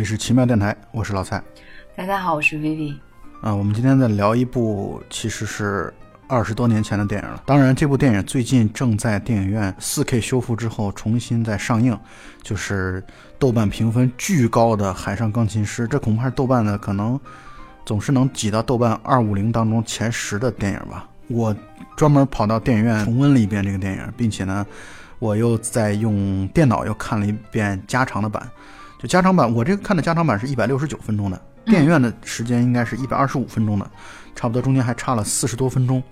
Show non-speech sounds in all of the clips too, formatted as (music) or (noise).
里是奇妙电台，我是老蔡。大家好，我是 Vivi。啊，我们今天在聊一部其实是二十多年前的电影了。当然，这部电影最近正在电影院 4K 修复之后重新在上映，就是豆瓣评分巨高的《海上钢琴师》。这恐怕是豆瓣的可能总是能挤到豆瓣二五零当中前十的电影吧。我专门跑到电影院重温了一遍这个电影，并且呢，我又在用电脑又看了一遍加长的版。就加长版，我这个看的加长版是一百六十九分钟的，电影院的时间应该是一百二十五分钟的，差不多中间还差了四十多分钟。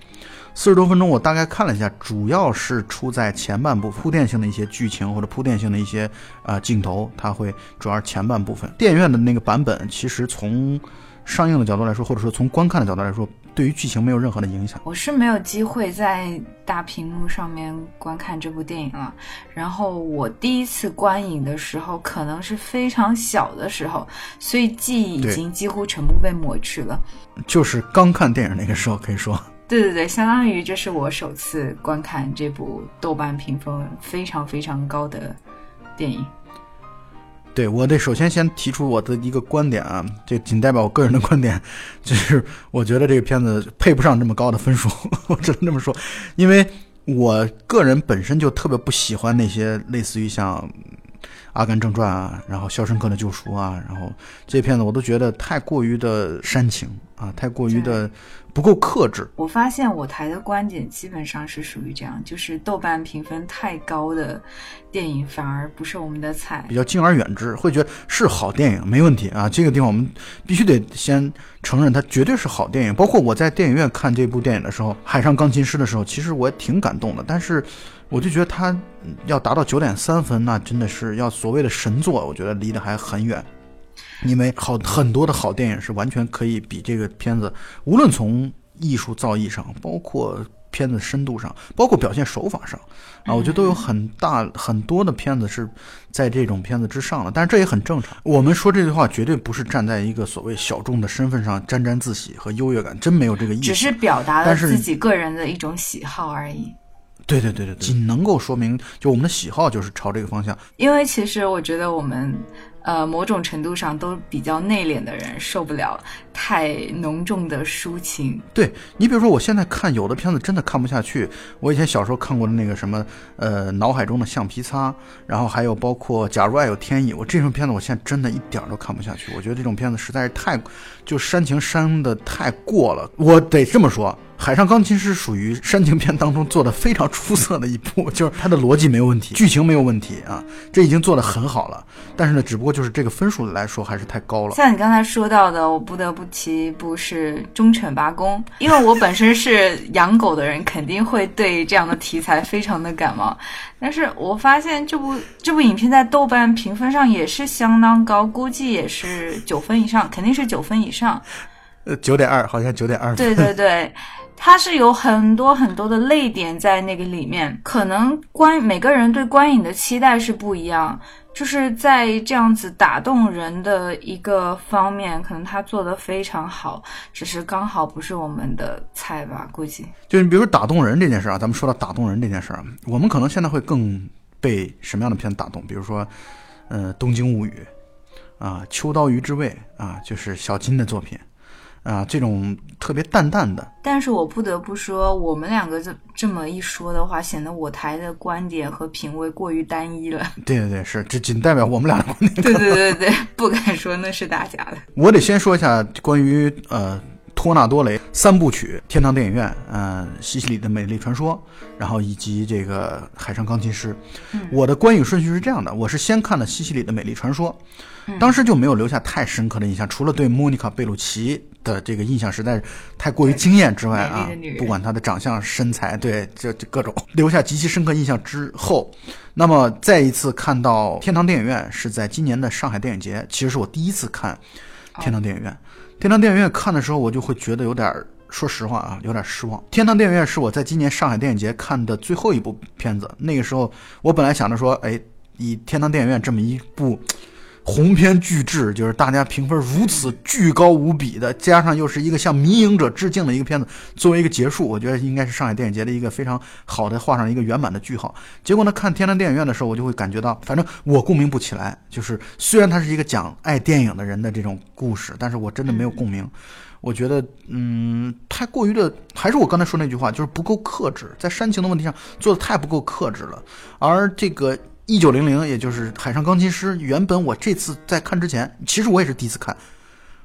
四十多分钟，我大概看了一下，主要是出在前半部铺垫性的一些剧情或者铺垫性的一些啊镜头，它会主要是前半部分。电影院的那个版本，其实从上映的角度来说，或者说从观看的角度来说，对于剧情没有任何的影响。我是没有机会在大屏幕上面观看这部电影了。然后我第一次观影的时候，可能是非常小的时候，所以记忆已经几乎全部被抹去了。就是刚看电影那个时候，可以说。对对对，相当于这是我首次观看这部豆瓣评分非常非常高的电影。对我得首先先提出我的一个观点啊，这仅代表我个人的观点，(laughs) 就是我觉得这个片子配不上这么高的分数，(laughs) 我只能这么说，因为我个人本身就特别不喜欢那些类似于像《阿甘正传》啊，然后《肖申克的救赎》啊，然后这片子我都觉得太过于的煽情啊，太过于的。不够克制。我发现我台的观点基本上是属于这样，就是豆瓣评分太高的电影反而不是我们的菜，比较敬而远之，会觉得是好电影没问题啊。这个地方我们必须得先承认，它绝对是好电影。包括我在电影院看这部电影的时候，《海上钢琴师》的时候，其实我也挺感动的。但是我就觉得它要达到九点三分，那真的是要所谓的神作，我觉得离得还很远。因为好很多的好电影是完全可以比这个片子，无论从艺术造诣上，包括片子深度上，包括表现手法上，啊，我觉得都有很大很多的片子是在这种片子之上了。但是这也很正常。我们说这句话绝对不是站在一个所谓小众的身份上沾沾自喜和优越感，真没有这个意思。只是表达了自己个人的一种喜好而已。对对对对，仅能够说明就我们的喜好就是朝这个方向。因为其实我觉得我们。呃，某种程度上都比较内敛的人受不了太浓重的抒情。对你，比如说，我现在看有的片子真的看不下去。我以前小时候看过的那个什么，呃，脑海中的橡皮擦，然后还有包括假如爱有天意，我这种片子我现在真的一点都看不下去。我觉得这种片子实在是太，就煽情煽的太过了。我得这么说。《海上钢琴师》属于煽情片当中做的非常出色的一部，就是它的逻辑没有问题，(laughs) 剧情没有问题啊，这已经做的很好了。但是呢，只不过就是这个分数来说还是太高了。像你刚才说到的，我不得不提一部是《忠犬八公》，因为我本身是养狗的人，肯定会对这样的题材非常的感冒。但是我发现这部这部影片在豆瓣评分上也是相当高，估计也是九分以上，肯定是九分以上。呃，九点二，好像九点二。对对对。它是有很多很多的泪点在那个里面，可能观每个人对观影的期待是不一样，就是在这样子打动人的一个方面，可能他做的非常好，只是刚好不是我们的菜吧，估计。就你比如说打动人这件事啊，咱们说到打动人这件事啊，我们可能现在会更被什么样的片子打动？比如说，呃，《东京物语》啊，《秋刀鱼之味》啊，就是小金的作品。啊，这种特别淡淡的，但是我不得不说，我们两个这这么一说的话，显得我台的观点和品味过于单一了。对对对，是，这仅代表我们俩的观点。对对对 (laughs) 对，不敢说那是大家的。我得先说一下关于呃托纳多雷三部曲：天堂电影院、呃西西里的美丽传说，然后以及这个海上钢琴师。我的观影顺序是这样的：我是先看了西西里的美丽传说，当时就没有留下太深刻的印象，除了对莫妮卡贝鲁奇。的这个印象实在是太过于惊艳之外啊，不管她的长相、身材，对这这各种留下极其深刻印象之后，那么再一次看到天堂电影院是在今年的上海电影节，其实是我第一次看天堂电影院。天堂电影院看的时候，我就会觉得有点，说实话啊，有点失望。天堂电影院是我在今年上海电影节看的最后一部片子，那个时候我本来想着说，哎，以天堂电影院这么一部。鸿篇巨制，就是大家评分如此巨高无比的，加上又是一个向《迷影者》致敬的一个片子，作为一个结束，我觉得应该是上海电影节的一个非常好的画上一个圆满的句号。结果呢，看天坛电影院的时候，我就会感觉到，反正我共鸣不起来。就是虽然它是一个讲爱电影的人的这种故事，但是我真的没有共鸣。我觉得，嗯，太过于的，还是我刚才说那句话，就是不够克制，在煽情的问题上做的太不够克制了。而这个一九零零，也就是《海上钢琴师》，原本我这次在看之前，其实我也是第一次看，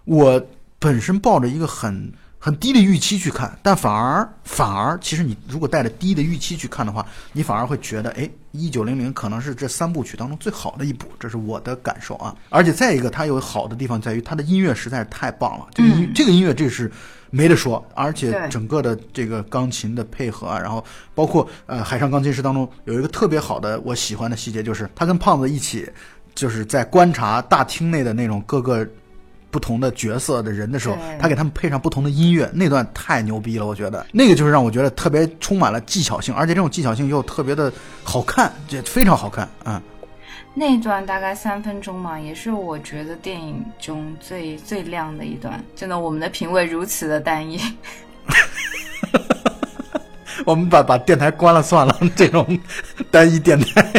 我本身抱着一个很。很低的预期去看，但反而反而，其实你如果带着低的预期去看的话，你反而会觉得，哎，一九零零可能是这三部曲当中最好的一部，这是我的感受啊。而且再一个，它有好的地方在于它的音乐实在是太棒了，这个音这个音乐这是没得说，而且整个的这个钢琴的配合啊，然后包括呃《海上钢琴师》当中有一个特别好的我喜欢的细节，就是他跟胖子一起就是在观察大厅内的那种各个。不同的角色的人的时候，他给他们配上不同的音乐，那段太牛逼了，我觉得那个就是让我觉得特别充满了技巧性，而且这种技巧性又特别的好看，这非常好看啊。那段大概三分钟嘛，也是我觉得电影中最最亮的一段。真的，我们的品味如此的单一。(laughs) 我们把把电台关了算了，这种单一电台。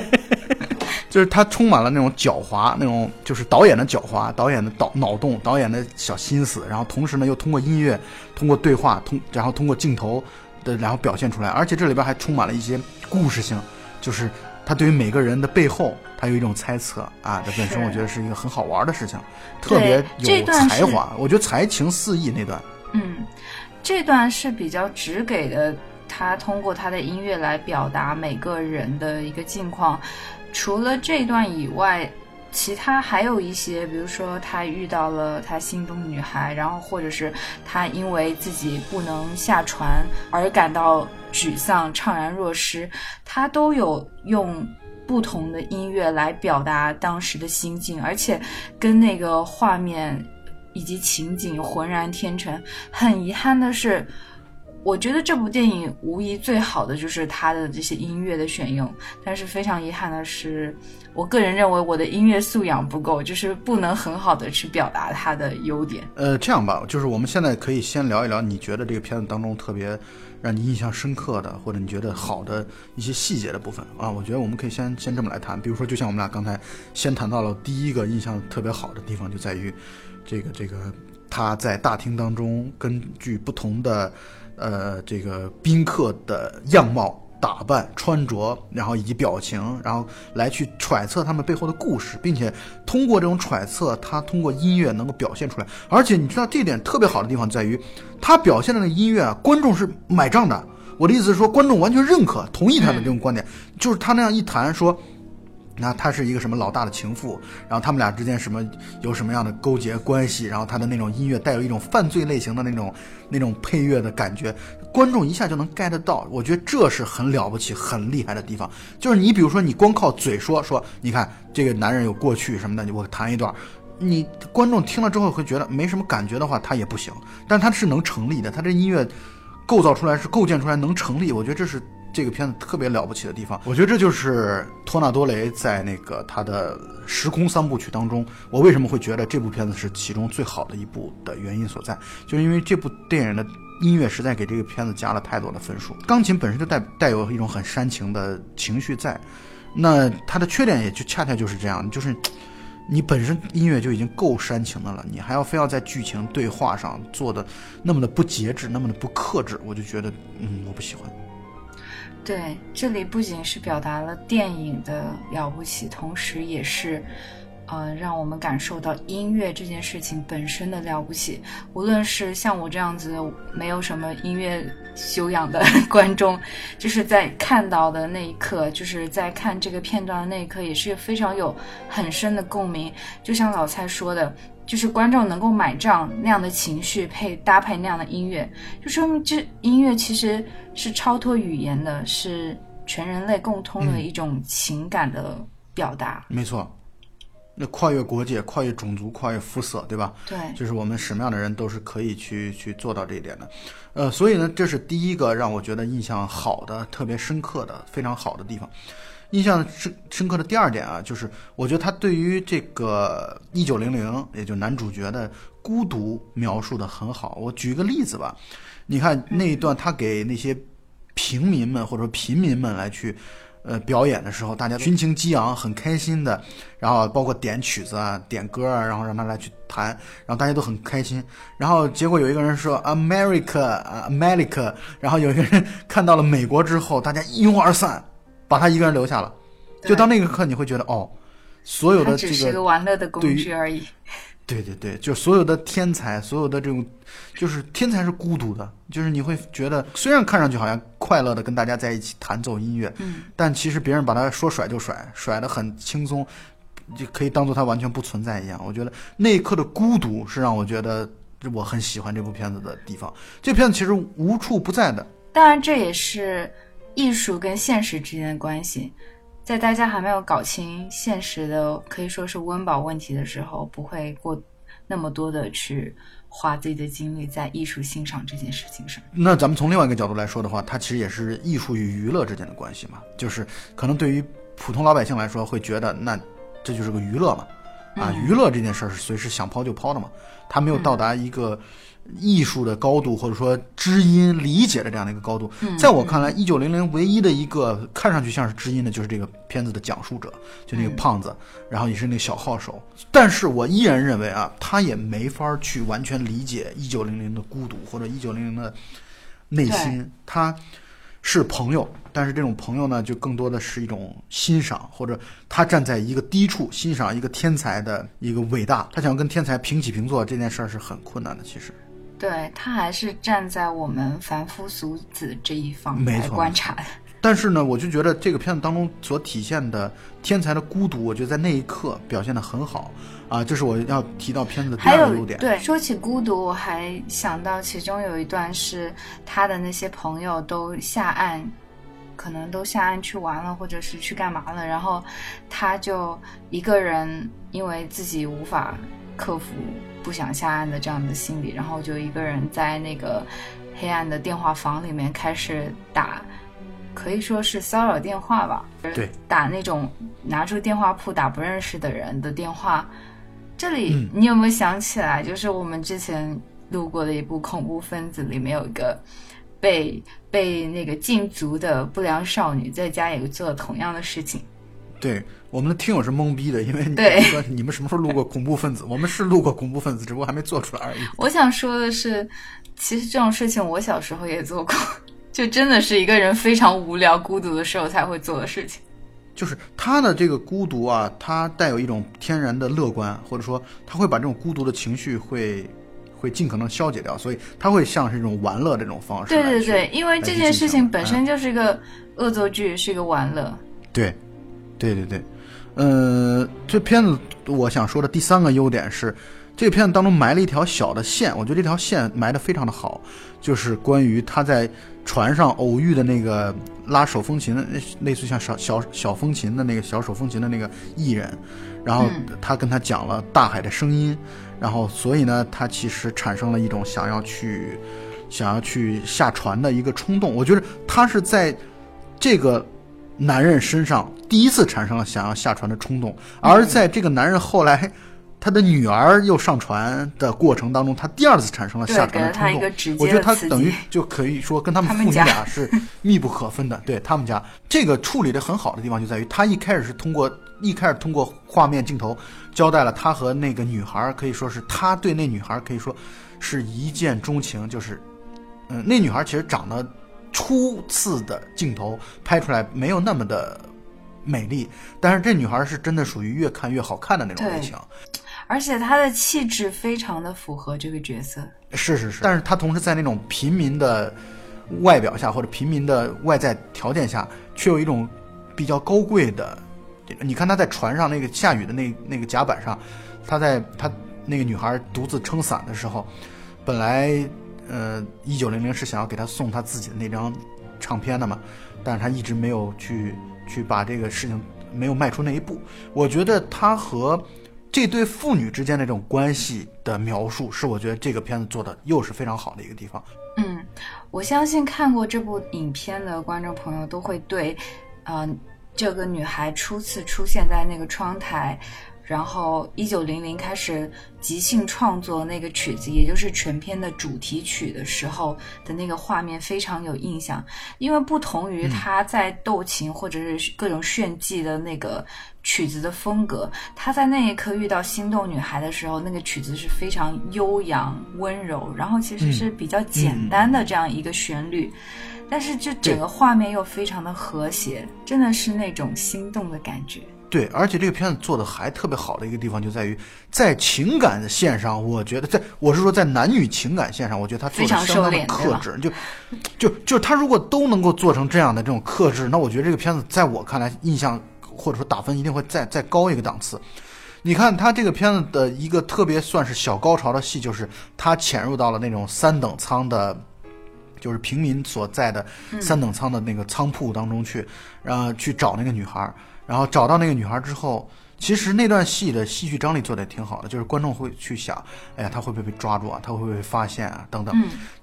就是他充满了那种狡猾，那种就是导演的狡猾，导演的脑脑洞，导演的小心思，然后同时呢又通过音乐，通过对话，通然后通过镜头的然后表现出来，而且这里边还充满了一些故事性，就是他对于每个人的背后，他有一种猜测啊，这本身我觉得是一个很好玩的事情，特别有才华，我觉得才情四溢那段。嗯，这段是比较直给的，他通过他的音乐来表达每个人的一个境况。除了这段以外，其他还有一些，比如说他遇到了他心中的女孩，然后或者是他因为自己不能下船而感到沮丧、怅然若失，他都有用不同的音乐来表达当时的心境，而且跟那个画面以及情景浑然天成。很遗憾的是。我觉得这部电影无疑最好的就是它的这些音乐的选用，但是非常遗憾的是，我个人认为我的音乐素养不够，就是不能很好的去表达它的优点。呃，这样吧，就是我们现在可以先聊一聊，你觉得这个片子当中特别让你印象深刻的，或者你觉得好的一些细节的部分啊？我觉得我们可以先先这么来谈，比如说，就像我们俩刚才先谈到了第一个印象特别好的地方，就在于这个这个他在大厅当中根据不同的。呃，这个宾客的样貌、打扮、穿着，然后以及表情，然后来去揣测他们背后的故事，并且通过这种揣测，他通过音乐能够表现出来。而且你知道这一点特别好的地方在于，他表现的那音乐啊，观众是买账的。我的意思是说，观众完全认可、同意他的这种观点，就是他那样一谈说。那他是一个什么老大的情妇，然后他们俩之间什么有什么样的勾结关系，然后他的那种音乐带有一种犯罪类型的那种那种配乐的感觉，观众一下就能 get 到。我觉得这是很了不起、很厉害的地方。就是你比如说，你光靠嘴说说，你看这个男人有过去什么的，我弹一段，你观众听了之后会觉得没什么感觉的话，他也不行。但他是能成立的，他这音乐构造出来是构建出来能成立，我觉得这是。这个片子特别了不起的地方，我觉得这就是托纳多雷在那个他的时空三部曲当中，我为什么会觉得这部片子是其中最好的一部的原因所在，就是因为这部电影的音乐实在给这个片子加了太多的分数。钢琴本身就带带有一种很煽情的情绪在，那它的缺点也就恰恰就是这样，就是你本身音乐就已经够煽情的了，你还要非要在剧情对话上做的那么的不节制，那么的不克制，我就觉得嗯，我不喜欢。对，这里不仅是表达了电影的了不起，同时也是，呃，让我们感受到音乐这件事情本身的了不起。无论是像我这样子没有什么音乐修养的 (laughs) 观众，就是在看到的那一刻，就是在看这个片段的那一刻，也是非常有很深的共鸣。就像老蔡说的。就是观众能够买账那样的情绪配搭配那样的音乐，就说明这音乐其实是超脱语言的，是全人类共通的一种情感的表达。没错，那跨越国界、跨越种族、跨越肤色，对吧？对，就是我们什么样的人都是可以去去做到这一点的。呃，所以呢，这是第一个让我觉得印象好的、特别深刻的、非常好的地方。印象深深刻的第二点啊，就是我觉得他对于这个一九零零，也就男主角的孤独描述的很好。我举一个例子吧，你看那一段他给那些平民们或者说平民们来去。呃，表演的时候，大家群情激昂，很开心的，然后包括点曲子啊、点歌啊，然后让他来去弹，然后大家都很开心。然后结果有一个人说 America，America 然后有一个人 (laughs) 看到了美国之后，大家一拥而散，把他一个人留下了。就到那个刻，你会觉得哦，所有的这个只是个玩乐的工具而已。(laughs) 对对对，就所有的天才，所有的这种，就是天才是孤独的，就是你会觉得，虽然看上去好像快乐的跟大家在一起弹奏音乐，嗯，但其实别人把他说甩就甩，甩的很轻松，就可以当做他完全不存在一样。我觉得那一刻的孤独是让我觉得我很喜欢这部片子的地方。这片子其实无处不在的，当然这也是艺术跟现实之间的关系。在大家还没有搞清现实的，可以说是温饱问题的时候，不会过那么多的去花自己的精力在艺术欣赏这件事情上。那咱们从另外一个角度来说的话，它其实也是艺术与娱乐之间的关系嘛。就是可能对于普通老百姓来说，会觉得那这就是个娱乐嘛，啊，娱乐这件事儿是随时想抛就抛的嘛，它没有到达一个。艺术的高度，或者说知音理解的这样的一个高度，在我看来，一九零零唯一的一个看上去像是知音的，就是这个片子的讲述者，就那个胖子，然后也是那个小号手。但是我依然认为啊，他也没法去完全理解一九零零的孤独，或者一九零零的内心。他是朋友，但是这种朋友呢，就更多的是一种欣赏，或者他站在一个低处欣赏一个天才的一个伟大，他想跟天才平起平坐，这件事儿是很困难的，其实。对他还是站在我们凡夫俗子这一方来观察。但是呢，我就觉得这个片子当中所体现的天才的孤独，我觉得在那一刻表现的很好啊，这是我要提到片子的第二个优点。对，说起孤独，我还想到其中有一段是他的那些朋友都下岸，可能都下岸去玩了，或者是去干嘛了，然后他就一个人，因为自己无法克服。不想下岸的这样的心理，然后就一个人在那个黑暗的电话房里面开始打，可以说是骚扰电话吧。对，打那种拿出电话簿打不认识的人的电话。这里你有没有想起来，就是我们之前录过的一部恐怖分子，里面有一个被被那个禁足的不良少女，在家也做了同样的事情。对。我们的听友是懵逼的，因为 (laughs) 你说你们什么时候录过恐怖分子？我们是录过恐怖分子，只不过还没做出来而已。我想说的是，其实这种事情我小时候也做过，(laughs) 就真的是一个人非常无聊、孤独的时候才会做的事情。就是他的这个孤独啊，他带有一种天然的乐观，或者说他会把这种孤独的情绪会会尽可能消解掉，所以他会像是一种玩乐这种方式。对对对，因为这件事情本身就是一个恶作剧，是一个玩乐。对，对对对。呃，这片子我想说的第三个优点是，这个片子当中埋了一条小的线，我觉得这条线埋的非常的好，就是关于他在船上偶遇的那个拉手风琴的，类似像小小小风琴的那个小手风琴的那个艺人，然后他跟他讲了大海的声音，然后所以呢，他其实产生了一种想要去想要去下船的一个冲动。我觉得他是在这个。男人身上第一次产生了想要下船的冲动，而在这个男人后来，他的女儿又上船的过程当中，他第二次产生了下船的冲动。我觉得他等于就可以说跟他们父女俩是密不可分的。对他们家这个处理的很好的地方就在于，他一开始是通过一开始通过画面镜头交代了他和那个女孩，可以说是他对那女孩可以说是一见钟情，就是嗯，那女孩其实长得。初次的镜头拍出来没有那么的美丽，但是这女孩是真的属于越看越好看的那种类型，而且她的气质非常的符合这个角色。是是是，但是她同时在那种平民的外表下或者平民的外在条件下，却有一种比较高贵的。你看她在船上那个下雨的那那个甲板上，她在她那个女孩独自撑伞的时候，本来。呃，一九零零是想要给他送他自己的那张唱片的嘛，但是他一直没有去去把这个事情没有迈出那一步。我觉得他和这对父女之间的这种关系的描述，是我觉得这个片子做的又是非常好的一个地方。嗯，我相信看过这部影片的观众朋友都会对，呃，这个女孩初次出现在那个窗台。然后，一九零零开始即兴创作那个曲子，也就是全片的主题曲的时候的那个画面非常有印象，因为不同于他在斗琴或者是各种炫技的那个曲子的风格，他在那一刻遇到心动女孩的时候，那个曲子是非常悠扬温柔，然后其实是比较简单的这样一个旋律，但是这整个画面又非常的和谐，真的是那种心动的感觉。对，而且这个片子做的还特别好的一个地方就在于，在情感线上，我觉得在我是说在男女情感线上，我觉得他做的相当的克制。就就就他如果都能够做成这样的这种克制，那我觉得这个片子在我看来，印象或者说打分一定会再再高一个档次。你看他这个片子的一个特别算是小高潮的戏，就是他潜入到了那种三等舱的，就是平民所在的三等舱的那个仓铺当中去，然后去找那个女孩。然后找到那个女孩之后，其实那段戏的戏剧张力做的也挺好的，就是观众会去想，哎呀，他会不会被抓住啊？他会不会被发现啊？等等。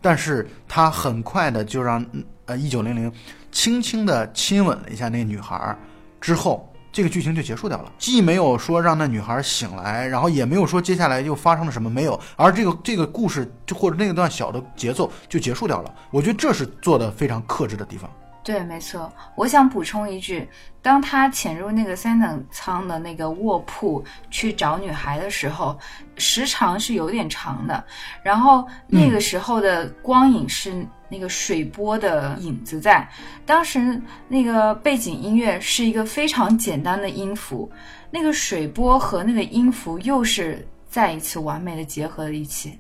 但是他很快的就让呃一九零零轻轻的亲吻了一下那个女孩，之后这个剧情就结束掉了，既没有说让那女孩醒来，然后也没有说接下来又发生了什么，没有，而这个这个故事就或者那段小的节奏就结束掉了。我觉得这是做的非常克制的地方。对，没错。我想补充一句，当他潜入那个三等舱的那个卧铺去找女孩的时候，时长是有点长的。然后那个时候的光影是那个水波的影子在。当时那个背景音乐是一个非常简单的音符，那个水波和那个音符又是再一次完美的结合了一起。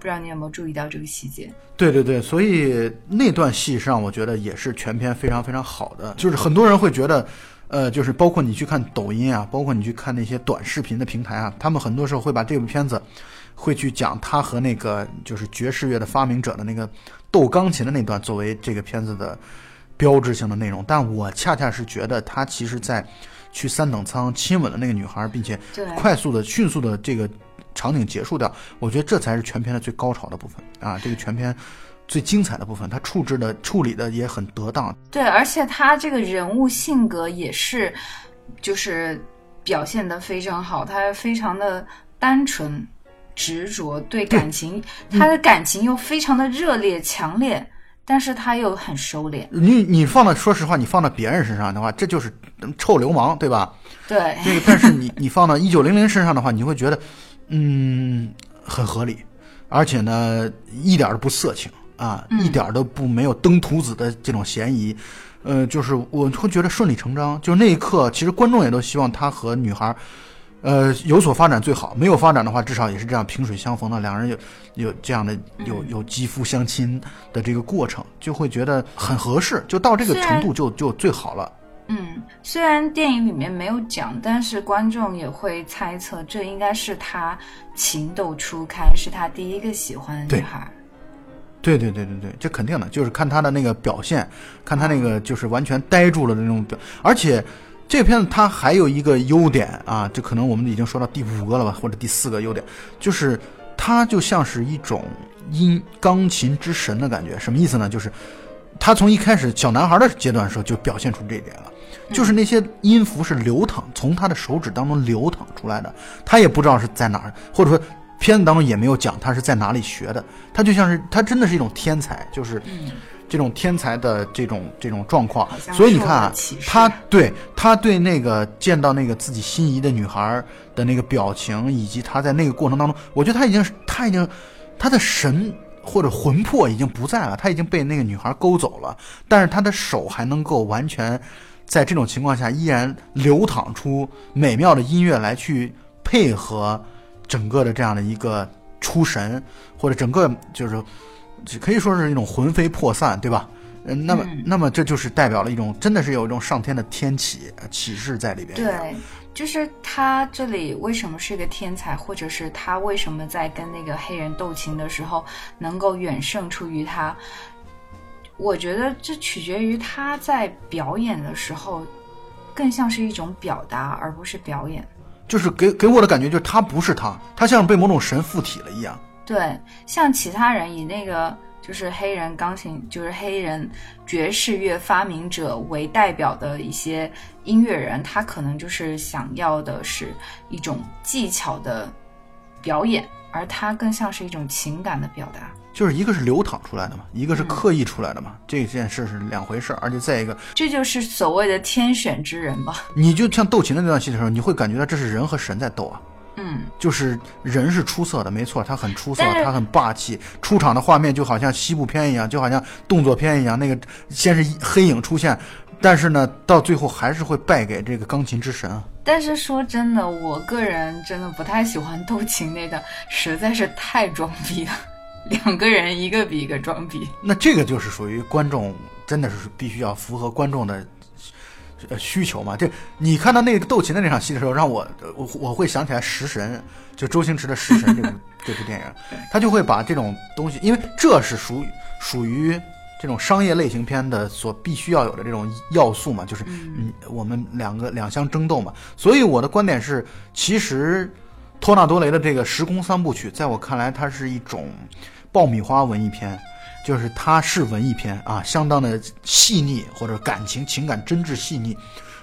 不知道你有没有注意到这个细节？对对对，所以那段戏上，我觉得也是全片非常非常好的。就是很多人会觉得，呃，就是包括你去看抖音啊，包括你去看那些短视频的平台啊，他们很多时候会把这部片子，会去讲他和那个就是爵士乐的发明者的那个斗钢琴的那段作为这个片子的标志性的内容。但我恰恰是觉得他其实在去三等舱亲吻了那个女孩，并且快速的、迅速的这个。场景结束掉，我觉得这才是全片的最高潮的部分啊！这个全片最精彩的部分，他处置的处理的也很得当。对，而且他这个人物性格也是，就是表现的非常好。他非常的单纯、执着，对感情，他的感情又非常的热烈、强烈，但是他又很收敛。你你放到说实话，你放到别人身上的话，这就是臭流氓，对吧？对。这个，但是你你放到一九零零身上的话，你会觉得。嗯，很合理，而且呢，一点都不色情啊，一点都不没有登徒子的这种嫌疑，呃，就是我会觉得顺理成章。就那一刻，其实观众也都希望他和女孩，呃，有所发展最好。没有发展的话，至少也是这样萍水相逢的，两人有有这样的有有肌肤相亲的这个过程，就会觉得很合适。就到这个程度，就就最好了。嗯，虽然电影里面没有讲，但是观众也会猜测，这应该是他情窦初开，是他第一个喜欢的女孩。对对对对对，这肯定的，就是看他的那个表现，看他那个就是完全呆住了的那种表。而且这个片子它还有一个优点啊，这可能我们已经说到第五个了吧，或者第四个优点，就是它就像是一种音钢琴之神的感觉。什么意思呢？就是他从一开始小男孩的阶段的时候就表现出这一点了。就是那些音符是流淌，从他的手指当中流淌出来的，他也不知道是在哪儿，或者说片子当中也没有讲他是在哪里学的，他就像是他真的是一种天才，就是这种天才的这种这种状况。所以你看啊，他对他对那个见到那个自己心仪的女孩的那个表情，以及他在那个过程当中，我觉得他已经他已经他的神或者魂魄已经不在了，他已经被那个女孩勾走了，但是他的手还能够完全。在这种情况下，依然流淌出美妙的音乐来，去配合整个的这样的一个出神，或者整个就是可以说是一种魂飞魄散，对吧？嗯，那么那么这就是代表了一种真的是有一种上天的天启启示在里边。对，就是他这里为什么是个天才，或者是他为什么在跟那个黑人斗琴的时候能够远胜出于他？我觉得这取决于他在表演的时候，更像是一种表达，而不是表演。就是给给我的感觉，就是他不是他，他像是被某种神附体了一样。对，像其他人以那个就是黑人钢琴，就是黑人爵士乐发明者为代表的一些音乐人，他可能就是想要的是一种技巧的表演，而他更像是一种情感的表达。就是一个是流淌出来的嘛，一个是刻意出来的嘛，这件事是两回事儿。而且再一个，这就是所谓的天选之人吧。你就像斗琴的那段戏的时候，你会感觉到这是人和神在斗啊。嗯，就是人是出色的，没错，他很出色他很霸气，出场的画面就好像西部片一样，就好像动作片一样。那个先是黑影出现，但是呢，到最后还是会败给这个钢琴之神啊。但是说真的，我个人真的不太喜欢斗琴那段，实在是太装逼了。两个人一个比一个装逼。那这个就是属于观众，真的是必须要符合观众的呃需求嘛。这你看到那个斗琴的那场戏的时候，让我呃我我会想起来《食神》，就周星驰的《食神》这部 (laughs) 这部电影，他就会把这种东西，因为这是属于属于这种商业类型片的所必须要有的这种要素嘛，就是嗯，我们两个两相争斗嘛。所以我的观点是，其实托纳多雷的这个《时空三部曲》，在我看来，它是一种爆米花文艺片。就是它是文艺片啊，相当的细腻或者感情情感真挚细腻，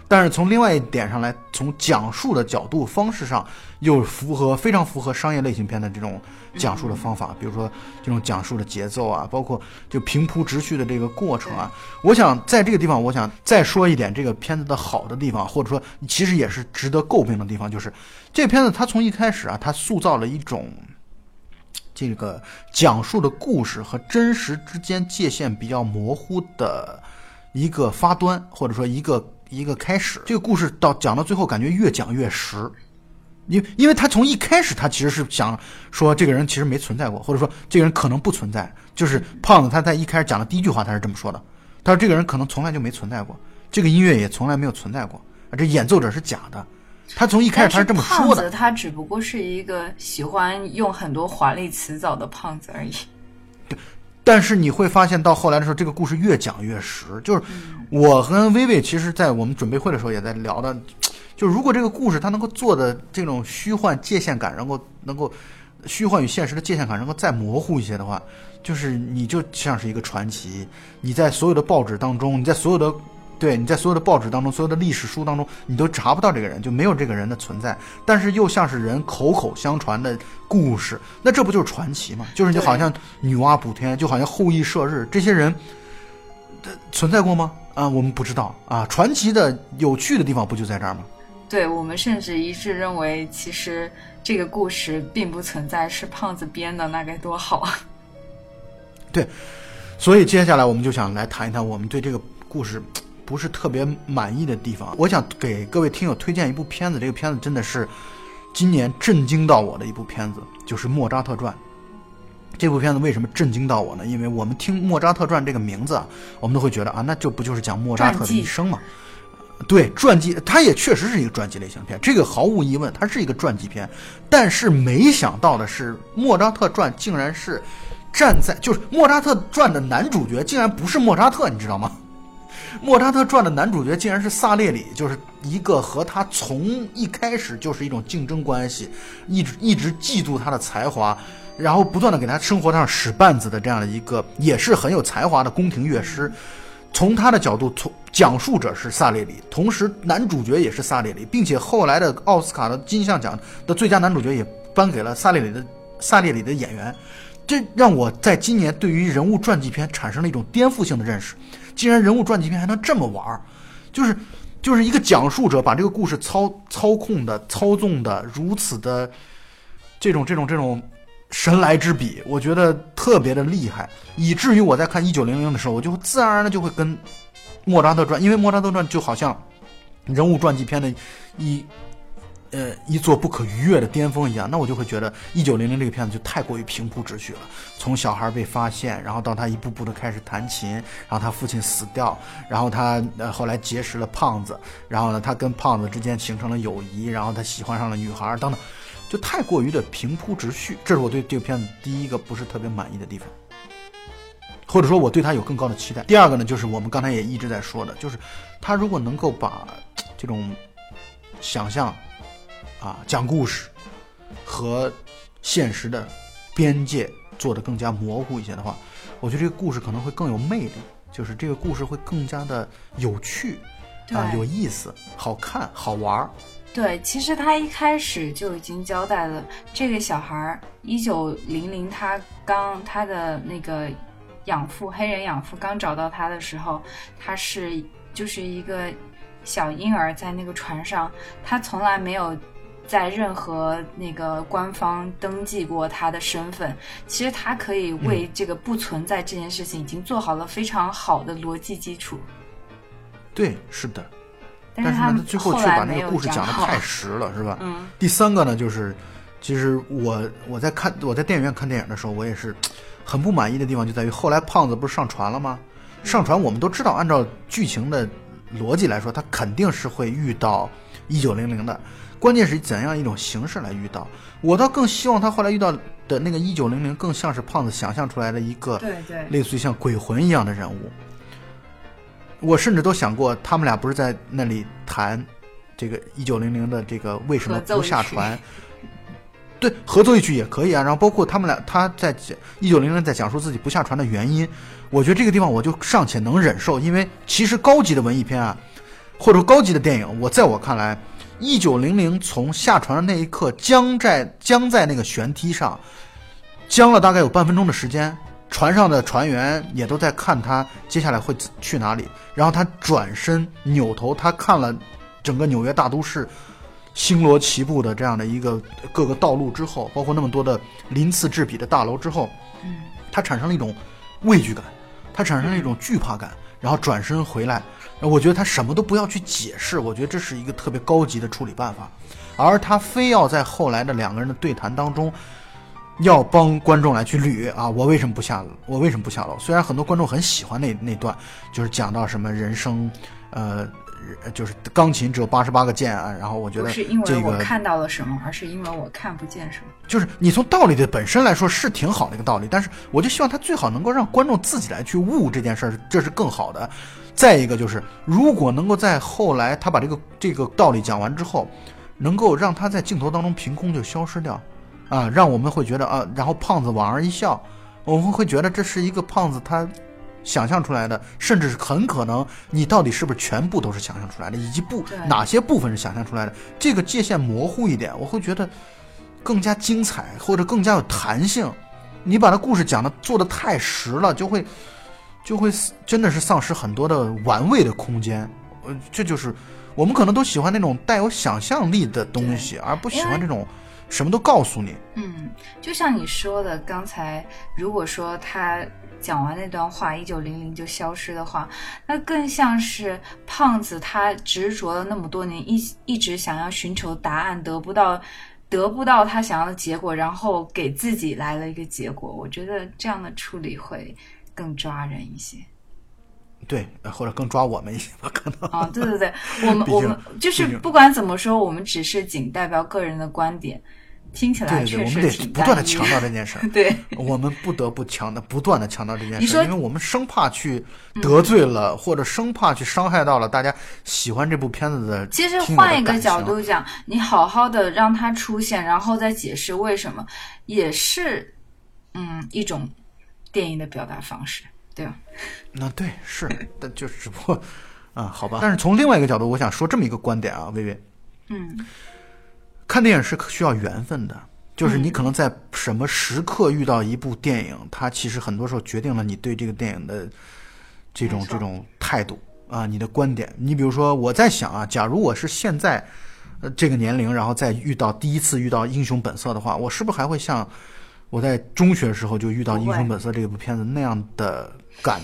但是从另外一点上来，从讲述的角度方式上，又符合非常符合商业类型片的这种讲述的方法，比如说这种讲述的节奏啊，包括就平铺直叙的这个过程啊。我想在这个地方，我想再说一点这个片子的好的地方，或者说其实也是值得诟病的地方，就是这片子它从一开始啊，它塑造了一种。这个讲述的故事和真实之间界限比较模糊的一个发端，或者说一个一个开始。这个故事到讲到最后，感觉越讲越实，因因为他从一开始他其实是想说这个人其实没存在过，或者说这个人可能不存在。就是胖子他在一开始讲的第一句话他是这么说的，他说这个人可能从来就没存在过，这个音乐也从来没有存在过，啊，这演奏者是假的。他从一开始他是这么说的胖子的，他只不过是一个喜欢用很多华丽辞藻的胖子而已。对但是你会发现到后来的时候，这个故事越讲越实。就是我和薇薇，其实，在我们准备会的时候也在聊的，就如果这个故事它能够做的这种虚幻界限感，能够能够虚幻与现实的界限感能够再模糊一些的话，就是你就像是一个传奇，你在所有的报纸当中，你在所有的对，你在所有的报纸当中，所有的历史书当中，你都查不到这个人，就没有这个人的存在。但是又像是人口口相传的故事，那这不就是传奇吗？就是就好像女娲补天，就好像后羿射日，这些人、呃存在过吗？啊，我们不知道啊。传奇的有趣的地方不就在这儿吗？对我们甚至一致认为，其实这个故事并不存在，是胖子编的，那该多好啊！对所以接下来我们就想来谈一谈我们对这个故事不是特别满意的地方。我想给各位听友推荐一部片子，这个片子真的是今年震惊到我的一部片子，就是《莫扎特传》。这部片子为什么震惊到我呢？因为我们听《莫扎特传》这个名字啊，我们都会觉得啊，那就不就是讲莫扎特的一生吗？对，传记，它也确实是一个传记类型片，这个毫无疑问，它是一个传记片。但是没想到的是，《莫扎特传》竟然是站在就是《莫扎特传》的男主角，竟然不是莫扎特，你知道吗？《莫扎特传》的男主角竟然是萨列里，就是一个和他从一开始就是一种竞争关系，一直一直嫉妒他的才华，然后不断的给他生活上使绊子的这样的一个也是很有才华的宫廷乐师。从他的角度，从讲述者是萨列里，同时男主角也是萨列里，并且后来的奥斯卡的金像奖的最佳男主角也颁给了萨列里的萨列里的演员。这让我在今年对于人物传记片产生了一种颠覆性的认识。竟然人物传记片还能这么玩儿，就是就是一个讲述者把这个故事操操控的、操纵的如此的这种这种这种神来之笔，我觉得特别的厉害，以至于我在看《一九零零》的时候，我就自然而然的就会跟《莫扎特传》，因为《莫扎特传》就好像人物传记片的一。呃，一座不可逾越的巅峰一样，那我就会觉得《一九零零》这个片子就太过于平铺直叙了。从小孩被发现，然后到他一步步的开始弹琴，然后他父亲死掉，然后他呃后来结识了胖子，然后呢他跟胖子之间形成了友谊，然后他喜欢上了女孩等等，就太过于的平铺直叙。这是我对这个片子第一个不是特别满意的地方，或者说我对他有更高的期待。第二个呢，就是我们刚才也一直在说的，就是他如果能够把这种想象。啊，讲故事和现实的边界做得更加模糊一些的话，我觉得这个故事可能会更有魅力，就是这个故事会更加的有趣啊，有意思、好看、好玩儿。对，其实他一开始就已经交代了，这个小孩儿一九零零，他刚他的那个养父黑人养父刚找到他的时候，他是就是一个小婴儿在那个船上，他从来没有在任何那个官方登记过他的身份。其实他可以为这个不存在这件事情已经做好了非常好的逻辑基础，对，是的。但是呢，他最后却把那个故事讲的太实了，是吧？嗯。第三个呢，就是其实我我在看我在电影院看电影的时候，我也是很不满意的地方就在于后来胖子不是上船了吗？上船我们都知道，按照剧情的逻辑来说，他肯定是会遇到一九零零的，关键是怎样一种形式来遇到。我倒更希望他后来遇到的那个一九零零更像是胖子想象出来的一个对对，类似于像鬼魂一样的人物。我甚至都想过，他们俩不是在那里谈这个一九零零的这个为什么不下船？对，合作一曲也可以啊。然后包括他们俩，他在一九零零在讲述自己不下船的原因，我觉得这个地方我就尚且能忍受，因为其实高级的文艺片啊，或者说高级的电影，我在我看来，一九零零从下船的那一刻僵在僵在那个舷梯上，僵了大概有半分钟的时间。船上的船员也都在看他接下来会去哪里，然后他转身扭头，他看了整个纽约大都市星罗棋布的这样的一个各个道路之后，包括那么多的鳞次栉比的大楼之后，嗯，他产生了一种畏惧感，他产生了一种惧怕感，然后转身回来，我觉得他什么都不要去解释，我觉得这是一个特别高级的处理办法，而他非要在后来的两个人的对谈当中。要帮观众来去捋啊，我为什么不下楼？我为什么不下楼？虽然很多观众很喜欢那那段，就是讲到什么人生，呃，就是钢琴只有八十八个键啊，然后我觉得不是因这个为我看到了什么，而是因为我看不见什么。就是你从道理的本身来说是挺好的一个道理，但是我就希望他最好能够让观众自己来去悟这件事儿，这是更好的。再一个就是，如果能够在后来他把这个这个道理讲完之后，能够让他在镜头当中凭空就消失掉。啊，让我们会觉得啊，然后胖子莞尔一笑，我们会觉得这是一个胖子他想象出来的，甚至是很可能你到底是不是全部都是想象出来的，以及不哪些部分是想象出来的，这个界限模糊一点，我会觉得更加精彩或者更加有弹性。你把它故事讲的做的太实了，就会就会真的是丧失很多的玩味的空间。呃，这就是我们可能都喜欢那种带有想象力的东西，而不喜欢这种。什么都告诉你，嗯，就像你说的，刚才如果说他讲完那段话，一九零零就消失的话，那更像是胖子他执着了那么多年，一一直想要寻求答案，得不到，得不到他想要的结果，然后给自己来了一个结果。我觉得这样的处理会更抓人一些。对，或者更抓我们一些吧，可能。啊，对对对，我们 (laughs) 我们就是不管怎么说，我们只是仅代表个人的观点。听起来对对，我们得不断的强调这件事儿。(laughs) 对，我们不得不强的，不断的强调这件事，因为我们生怕去得罪了，或者生怕去伤害到了大家喜欢这部片子的。其实换一个角度讲，你好好的让它出现，然后再解释为什么，也是嗯一种电影的表达方式，对吧？那对是，(laughs) 但就只不过啊，好吧。(laughs) 但是从另外一个角度，我想说这么一个观点啊，薇薇，嗯。看电影是需要缘分的，就是你可能在什么时刻遇到一部电影，它其实很多时候决定了你对这个电影的这种这种态度啊，你的观点。你比如说，我在想啊，假如我是现在呃这个年龄，然后再遇到第一次遇到《英雄本色》的话，我是不是还会像我在中学时候就遇到《英雄本色》这部片子那样的感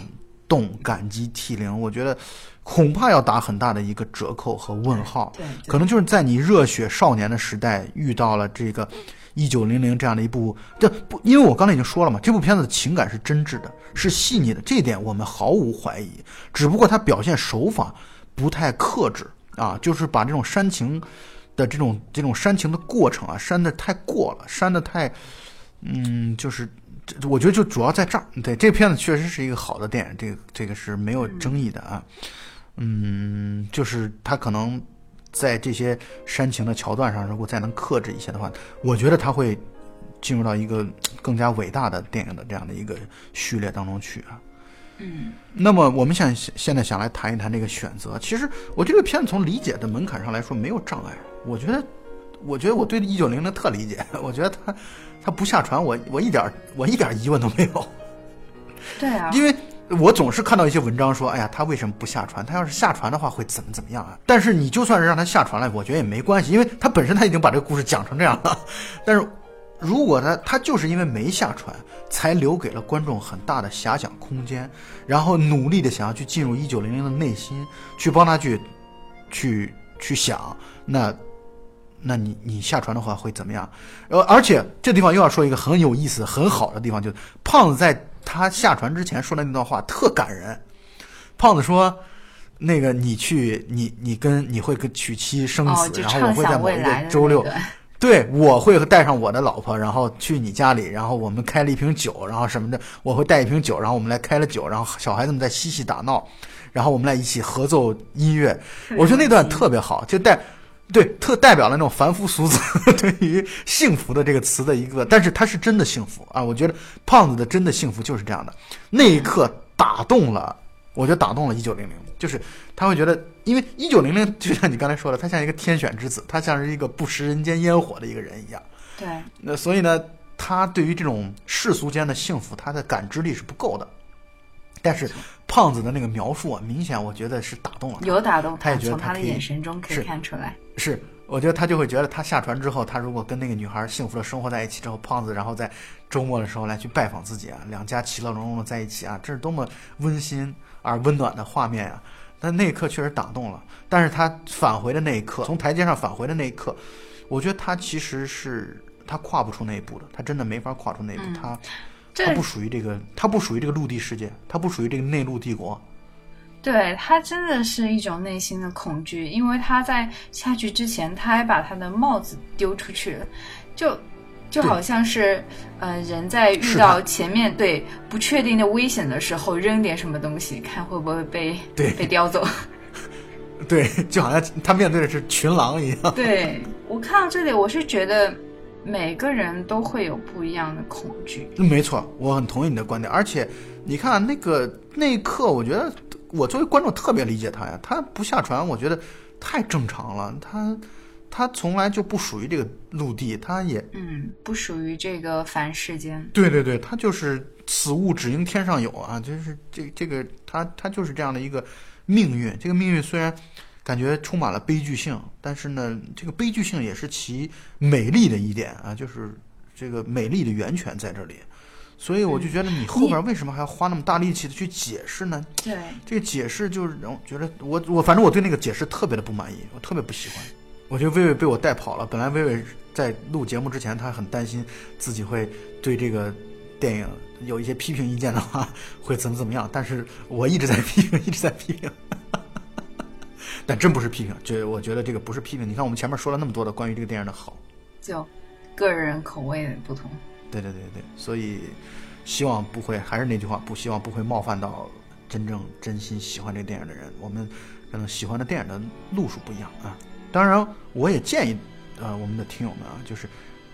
动、感激涕零？我觉得。恐怕要打很大的一个折扣和问号，对，可能就是在你热血少年的时代遇到了这个一九零零这样的一部，这不，因为我刚才已经说了嘛，这部片子的情感是真挚的，是细腻的，这一点我们毫无怀疑。只不过它表现手法不太克制啊，就是把这种煽情的这种这种煽情的过程啊，煽的太过了，煽的太，嗯，就是我觉得就主要在这儿。对，这片子确实是一个好的电影，这个这个是没有争议的啊。嗯，就是他可能在这些煽情的桥段上，如果再能克制一些的话，我觉得他会进入到一个更加伟大的电影的这样的一个序列当中去啊。嗯，那么我们想现在想来谈一谈这个选择。其实我这个片子从理解的门槛上来说没有障碍。我觉得，我觉得我对一九零零特理解。(laughs) 我觉得他他不下船，我我一点我一点疑问都没有。对啊，因为我总是看到一些文章说，哎呀，他为什么不下船？他要是下船的话会怎么怎么样啊？但是你就算是让他下船了，我觉得也没关系，因为他本身他已经把这个故事讲成这样了。(laughs) 但是如果他他就是因为没下船，才留给了观众很大的遐想空间，然后努力的想要去进入一九零零的内心，去帮他去去去想，那那你你下船的话会怎么样？呃，而且这地方又要说一个很有意思、很好的地方，就是胖子在他下船之前说的那段话特感人。胖子说。那个你去，你你跟你会跟娶妻生子，然后我会在某一个周六，对，我会带上我的老婆，然后去你家里，然后我们开了一瓶酒，然后什么的，我会带一瓶酒，然后我们来开了酒，然后小孩子们在嬉戏打闹，然后我们来一起合奏音乐。我觉得那段特别好，就代对特代表了那种凡夫俗子 (laughs) 对于幸福的这个词的一个，但是他是真的幸福啊！我觉得胖子的真的幸福就是这样的，那一刻打动了，我觉得打动了一九零零。就是他会觉得，因为一九零零 (laughs) 就像你刚才说的，他像一个天选之子，他像是一个不食人间烟火的一个人一样。对。那所以呢，他对于这种世俗间的幸福，他的感知力是不够的。但是胖子的那个描述啊，明显我觉得是打动了他。有打动他，也觉得他的眼神中可以看出来。是，我觉得他就会觉得，他下船之后，他如果跟那个女孩幸福的生活在一起之后，胖子然后在周末的时候来去拜访自己啊，两家其乐融融的在一起啊，这是多么温馨。而温暖的画面呀，但那一刻确实打动了。但是他返回的那一刻，从台阶上返回的那一刻，我觉得他其实是他跨不出那一步的，他真的没法跨出那一步。他他不属于这个，他不属于这个陆地世界，他不属于这个内陆帝国。对他真的是一种内心的恐惧，因为他在下去之前，他还把他的帽子丢出去了，就。就好像是，呃，人在遇到前面对不确定的危险的时候，扔点什么东西，看会不会被被叼走。(laughs) 对，就好像他面对的是群狼一样。(laughs) 对我看到这里，我是觉得每个人都会有不一样的恐惧。没错，我很同意你的观点。而且你看那个那一刻，我觉得我作为观众特别理解他呀。他不下船，我觉得太正常了。他。他从来就不属于这个陆地，他也嗯，不属于这个凡世间。对对对，他就是此物只应天上有啊，就是这这个他他就是这样的一个命运。这个命运虽然感觉充满了悲剧性，但是呢，这个悲剧性也是其美丽的一点啊，就是这个美丽的源泉在这里。所以我就觉得你后边为什么还要花那么大力气的去解释呢？对，这个解释就是让我觉得我我反正我对那个解释特别的不满意，我特别不喜欢。我觉得薇薇被我带跑了。本来薇薇在录节目之前，她很担心自己会对这个电影有一些批评意见的话，(laughs) 会怎么怎么样。但是我一直在批评，一直在批评。(laughs) 但真不是批评，就我觉得这个不是批评。你看我们前面说了那么多的关于这个电影的好，就个人口味不同。对对对对，所以希望不会，还是那句话，不希望不会冒犯到真正真心喜欢这个电影的人。我们可能喜欢的电影的路数不一样啊。当然，我也建议，呃，我们的听友们啊，就是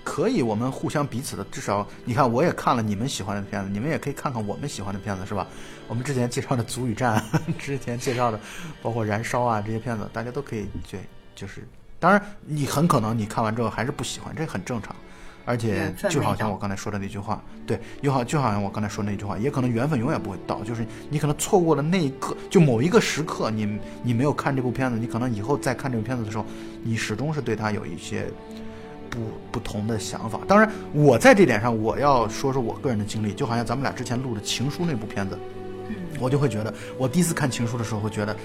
可以我们互相彼此的，至少你看，我也看了你们喜欢的片子，你们也可以看看我们喜欢的片子，是吧？我们之前介绍的《足与战》，(laughs) 之前介绍的包括《燃烧》啊这些片子，大家都可以对，就是，当然你很可能你看完之后还是不喜欢，这很正常。而且就好像我刚才说的那句话，对，又好就好像我刚才说那句话，也可能缘分永远不会到，就是你可能错过了那一刻，就某一个时刻，你你没有看这部片子，你可能以后再看这部片子的时候，你始终是对他有一些不不同的想法。当然，我在这点上我要说说我个人的经历，就好像咱们俩之前录的《情书》那部片子，我就会觉得，我第一次看《情书》的时候会觉得。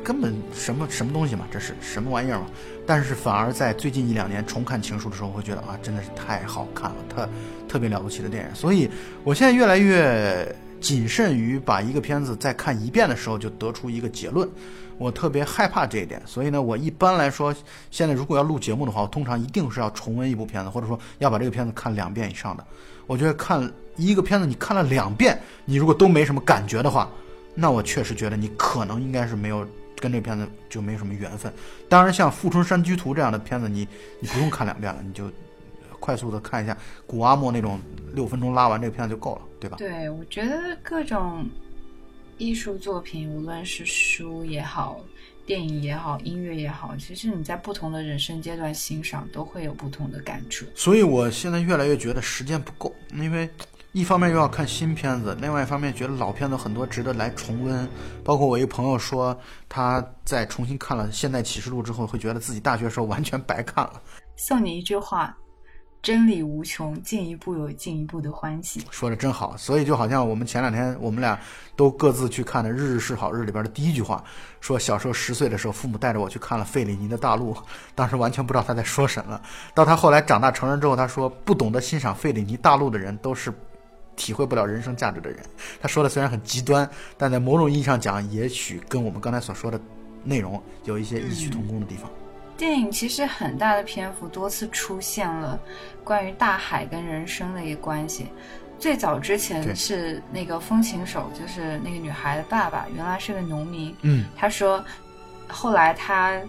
根本什么什么东西嘛，这是什么玩意儿嘛？但是反而在最近一两年重看《情书》的时候，会觉得啊，真的是太好看了，特特别了不起的电影。所以我现在越来越谨慎于把一个片子再看一遍的时候就得出一个结论，我特别害怕这一点。所以呢，我一般来说，现在如果要录节目的话，我通常一定是要重温一部片子，或者说要把这个片子看两遍以上的。我觉得看一个片子，你看了两遍，你如果都没什么感觉的话，那我确实觉得你可能应该是没有。跟这个片子就没什么缘分。当然，像《富春山居图》这样的片子，你你不用看两遍了，你就快速的看一下古阿莫那种六分钟拉完这个片子就够了，对吧？对，我觉得各种艺术作品，无论是书也好。电影也好，音乐也好，其实你在不同的人生阶段欣赏，都会有不同的感触。所以我现在越来越觉得时间不够，因为一方面又要看新片子，另外一方面觉得老片子很多值得来重温。包括我一个朋友说，他在重新看了《现代启示录》之后，会觉得自己大学时候完全白看了。送你一句话。真理无穷，进一步有进一步的欢喜。说的真好，所以就好像我们前两天我们俩都各自去看的《日日是好日》里边的第一句话，说小时候十岁的时候，父母带着我去看了费里尼的《大陆》，当时完全不知道他在说什么。到他后来长大成人之后，他说不懂得欣赏费里尼《大陆》的人都是体会不了人生价值的人。他说的虽然很极端，但在某种意义上讲，也许跟我们刚才所说的内容有一些异曲同工的地方。电影其实很大的篇幅多次出现了关于大海跟人生的一个关系。最早之前是那个风琴手，就是那个女孩的爸爸，原来是个农民。嗯，他说，后来他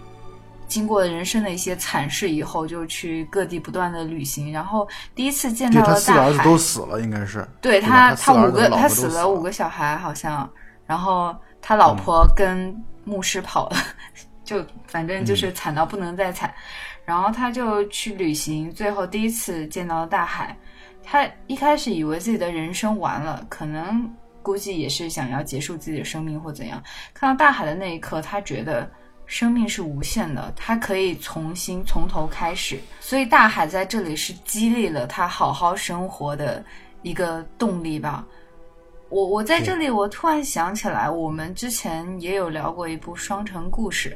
经过人生的一些惨事以后，就去各地不断的旅行，然后第一次见到了大海。他四个儿子都死了，应该是。对他，他五个，他死了五个小孩好像，然后他老婆跟牧师跑了。(laughs) 就反正就是惨到不能再惨，然后他就去旅行，最后第一次见到了大海。他一开始以为自己的人生完了，可能估计也是想要结束自己的生命或怎样。看到大海的那一刻，他觉得生命是无限的，他可以重新从头开始。所以大海在这里是激励了他好好生活的一个动力吧。我我在这里，我突然想起来，我们之前也有聊过一部《双城故事》，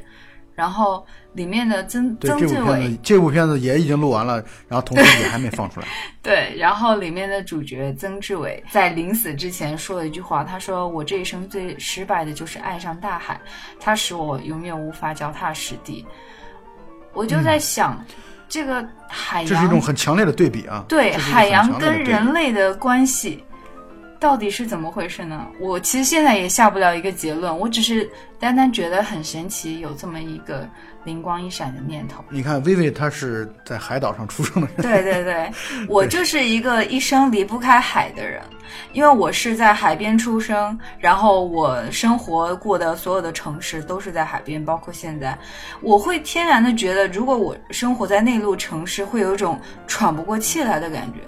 然后里面的曾曾志伟，这部片子也已经录完了，然后同时也还没放出来。(laughs) 对，然后里面的主角曾志伟在临死之前说了一句话，他说：“我这一生最失败的就是爱上大海，它使我永远无法脚踏实地。”我就在想，这个海洋，这是一种很强烈的对比啊！对，海洋跟人类的关系。到底是怎么回事呢？我其实现在也下不了一个结论，我只是单单觉得很神奇，有这么一个灵光一闪的念头。你看，薇薇她是在海岛上出生的人，对对对，(laughs) 我就是一个一生离不开海的人，因为我是在海边出生，然后我生活过的所有的城市都是在海边，包括现在，我会天然的觉得，如果我生活在内陆城市，会有一种喘不过气来的感觉。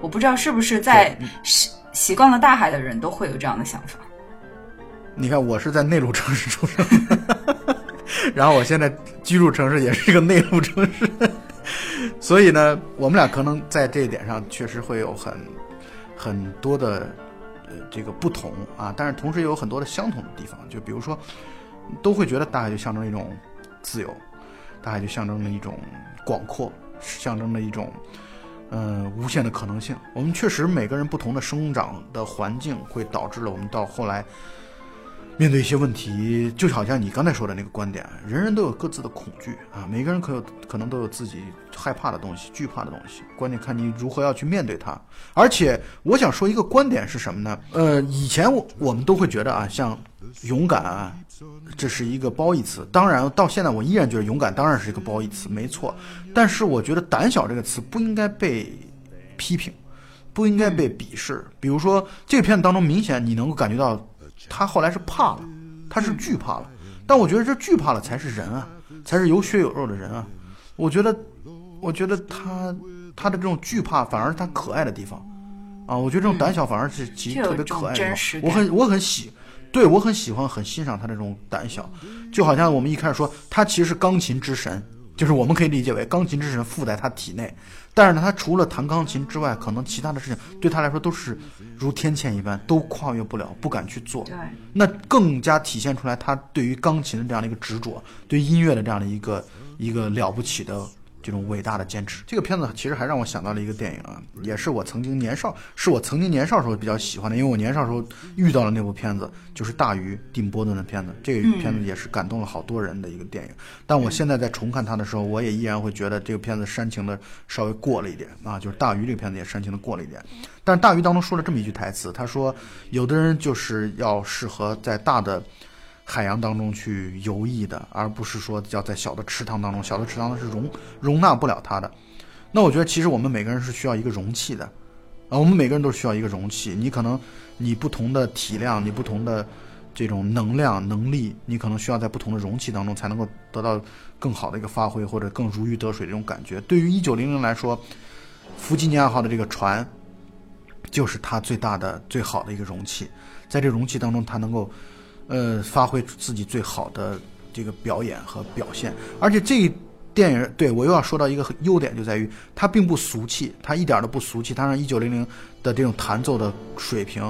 我不知道是不是在是。习惯了大海的人都会有这样的想法。你看，我是在内陆城市出生，(laughs) 然后我现在居住城市也是一个内陆城市，(laughs) 所以呢，我们俩可能在这一点上确实会有很很多的呃这个不同啊，但是同时也有很多的相同的地方。就比如说，都会觉得大海就象征一种自由，大海就象征了一种广阔，象征了一种。嗯，无限的可能性。我们确实每个人不同的生长的环境，会导致了我们到后来面对一些问题，就好像你刚才说的那个观点，人人都有各自的恐惧啊，每个人可有可能都有自己害怕的东西、惧怕的东西，关键看你如何要去面对它。而且我想说一个观点是什么呢？呃，以前我我们都会觉得啊，像勇敢啊。这是一个褒义词，当然到现在我依然觉得勇敢当然是一个褒义词，没错。但是我觉得胆小这个词不应该被批评，不应该被鄙视。比如说这个片子当中，明显你能够感觉到他后来是怕了，他是惧怕了。但我觉得这惧怕了才是人啊，才是有血有肉的人啊。我觉得，我觉得他他的这种惧怕反而是他可爱的地方啊。我觉得这种胆小反而是其实特别可爱的。我很我很喜。对我很喜欢，很欣赏他这种胆小，就好像我们一开始说，他其实是钢琴之神，就是我们可以理解为钢琴之神附在他体内。但是呢，他除了弹钢琴之外，可能其他的事情对他来说都是如天堑一般，都跨越不了，不敢去做。那更加体现出来他对于钢琴的这样的一个执着，对音乐的这样的一个一个了不起的。这种伟大的坚持，这个片子其实还让我想到了一个电影啊，也是我曾经年少，是我曾经年少时候比较喜欢的，因为我年少时候遇到了那部片子，就是《大鱼》定·波顿的片子，这个片子也是感动了好多人的一个电影。但我现在在重看它的时候，我也依然会觉得这个片子煽情的稍微过了一点啊，就是《大鱼》这个片子也煽情的过了一点。但是《大鱼》当中说了这么一句台词，他说：“有的人就是要适合在大的。”海洋当中去游弋的，而不是说要在小的池塘当中，小的池塘是容容纳不了它的。那我觉得其实我们每个人是需要一个容器的，啊，我们每个人都需要一个容器。你可能你不同的体量，你不同的这种能量能力，你可能需要在不同的容器当中才能够得到更好的一个发挥，或者更如鱼得水这种感觉。对于一九零零来说，弗吉尼亚号的这个船就是它最大的、最好的一个容器，在这容器当中，它能够呃发挥自己最好的这个表演和表现，而且这一。电影对我又要说到一个优点，就在于它并不俗气，它一点都不俗气。它让一九零零的这种弹奏的水平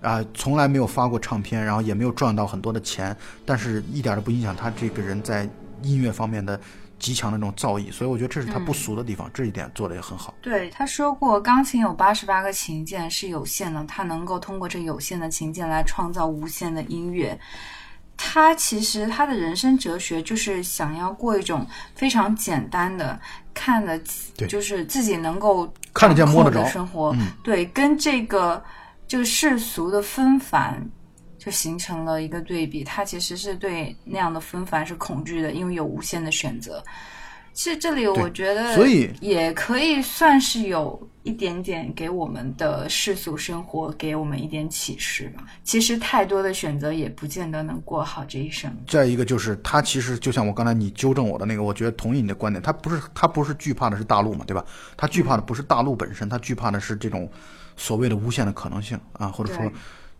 啊，从来没有发过唱片，然后也没有赚到很多的钱，但是一点都不影响他这个人在音乐方面的极强的那种造诣。所以我觉得这是他不俗的地方，这一点做的也很好。对，他说过，钢琴有八十八个琴键是有限的，他能够通过这有限的琴键来创造无限的音乐。他其实他的人生哲学就是想要过一种非常简单的、看得，就是自己能够看得见摸得着的生活。对，跟这个这个世俗的纷繁就形成了一个对比。他其实是对那样的纷繁是恐惧的，因为有无限的选择。其实这里我觉得，所以也可以算是有一点点给我们的世俗生活给我们一点启示吧。其实太多的选择也不见得能过好这一生。再一个就是他其实就像我刚才你纠正我的那个，我觉得同意你的观点。他不是他不是惧怕的是大陆嘛，对吧？他惧怕的不是大陆本身，他惧怕的是这种所谓的无限的可能性啊，或者说。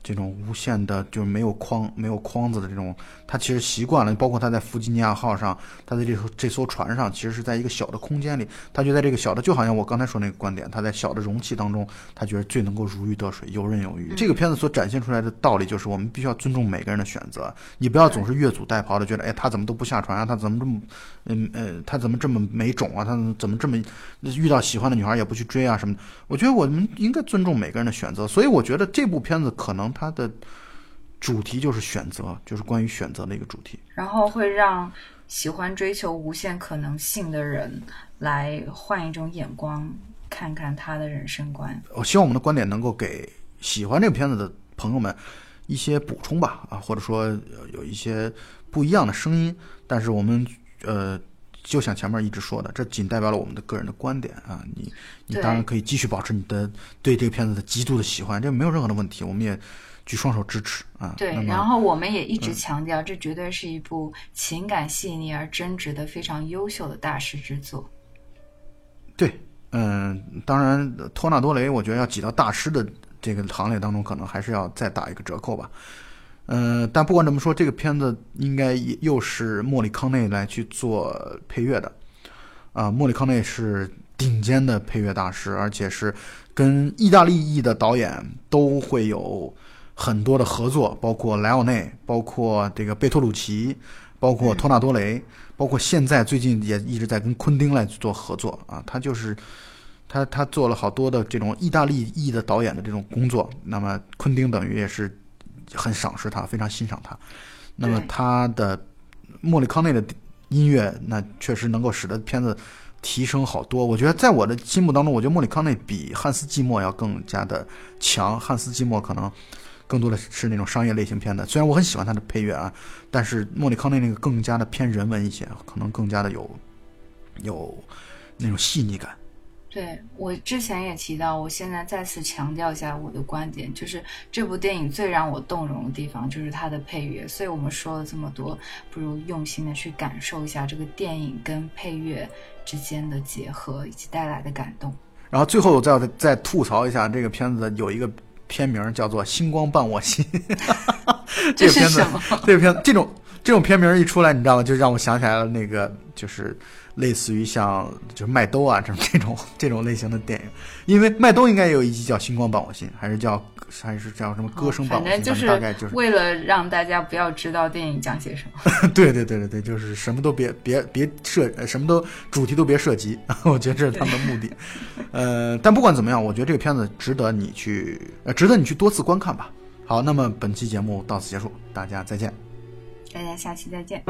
这种无限的，就是没有框、没有框子的这种，他其实习惯了。包括他在弗吉尼亚号上，他在这这艘船上，其实是在一个小的空间里，他就在这个小的，就好像我刚才说那个观点，他在小的容器当中，他觉得最能够如鱼得水、游刃有余。这个片子所展现出来的道理就是，我们必须要尊重每个人的选择，你不要总是越俎代庖的觉得，哎，他怎么都不下船啊？他怎么这么，嗯呃，他怎么这么没种啊？他怎么这么遇到喜欢的女孩也不去追啊什么的？我觉得我们应该尊重每个人的选择，所以我觉得这部片子可能。它的主题就是选择，就是关于选择的一个主题。然后会让喜欢追求无限可能性的人来换一种眼光，看看他的人生观。我希望我们的观点能够给喜欢这个片子的朋友们一些补充吧，啊，或者说有一些不一样的声音。但是我们呃，就像前面一直说的，这仅代表了我们的个人的观点啊。你你当然可以继续保持你的对这个片子的极度的喜欢，这没有任何的问题。我们也。举双手支持啊！对，然后我们也一直强调，这绝对是一部情感细腻而真挚的、非常优秀的大师之作。对，嗯，当然，托纳多雷，我觉得要挤到大师的这个行列当中，可能还是要再打一个折扣吧。嗯，但不管怎么说，这个片子应该又是莫里康内来去做配乐的啊。莫里康内是顶尖的配乐大师，而且是跟意大利裔的导演都会有。很多的合作，包括莱奥内，包括这个贝托鲁奇，包括托纳多雷，包括现在最近也一直在跟昆汀来做合作啊。他就是他他做了好多的这种意大利裔的导演的这种工作。那么昆汀等于也是很赏识他，非常欣赏他。那么他的莫里康内的音乐，那确实能够使得片子提升好多。我觉得在我的心目当中，我觉得莫里康内比汉斯季默要更加的强。汉斯季默可能。更多的是那种商业类型片的，虽然我很喜欢他的配乐啊，但是莫里康内那个更加的偏人文一些，可能更加的有有那种细腻感。对我之前也提到，我现在再次强调一下我的观点，就是这部电影最让我动容的地方就是它的配乐。所以我们说了这么多，不如用心的去感受一下这个电影跟配乐之间的结合以及带来的感动。然后最后我再再吐槽一下这个片子有一个。片名叫做《星光伴我心》，(laughs) (laughs) 这个片子，这个片，这种这种片名一出来，你知道吗？就让我想起来了那个，就是。类似于像就是麦兜啊这种这种这种类型的电影，因为麦兜应该也有一集叫《星光伴我心》，还是叫还是叫什么歌声伴我心？就是大概就是为了让大家不要知道电影讲些什么。(laughs) 对对对对对，就是什么都别别别涉，什么都主题都别涉及。(laughs) 我觉得这是他们的目的。(laughs) 呃，但不管怎么样，我觉得这个片子值得你去，呃，值得你去多次观看吧。好，那么本期节目到此结束，大家再见。大家下期再见。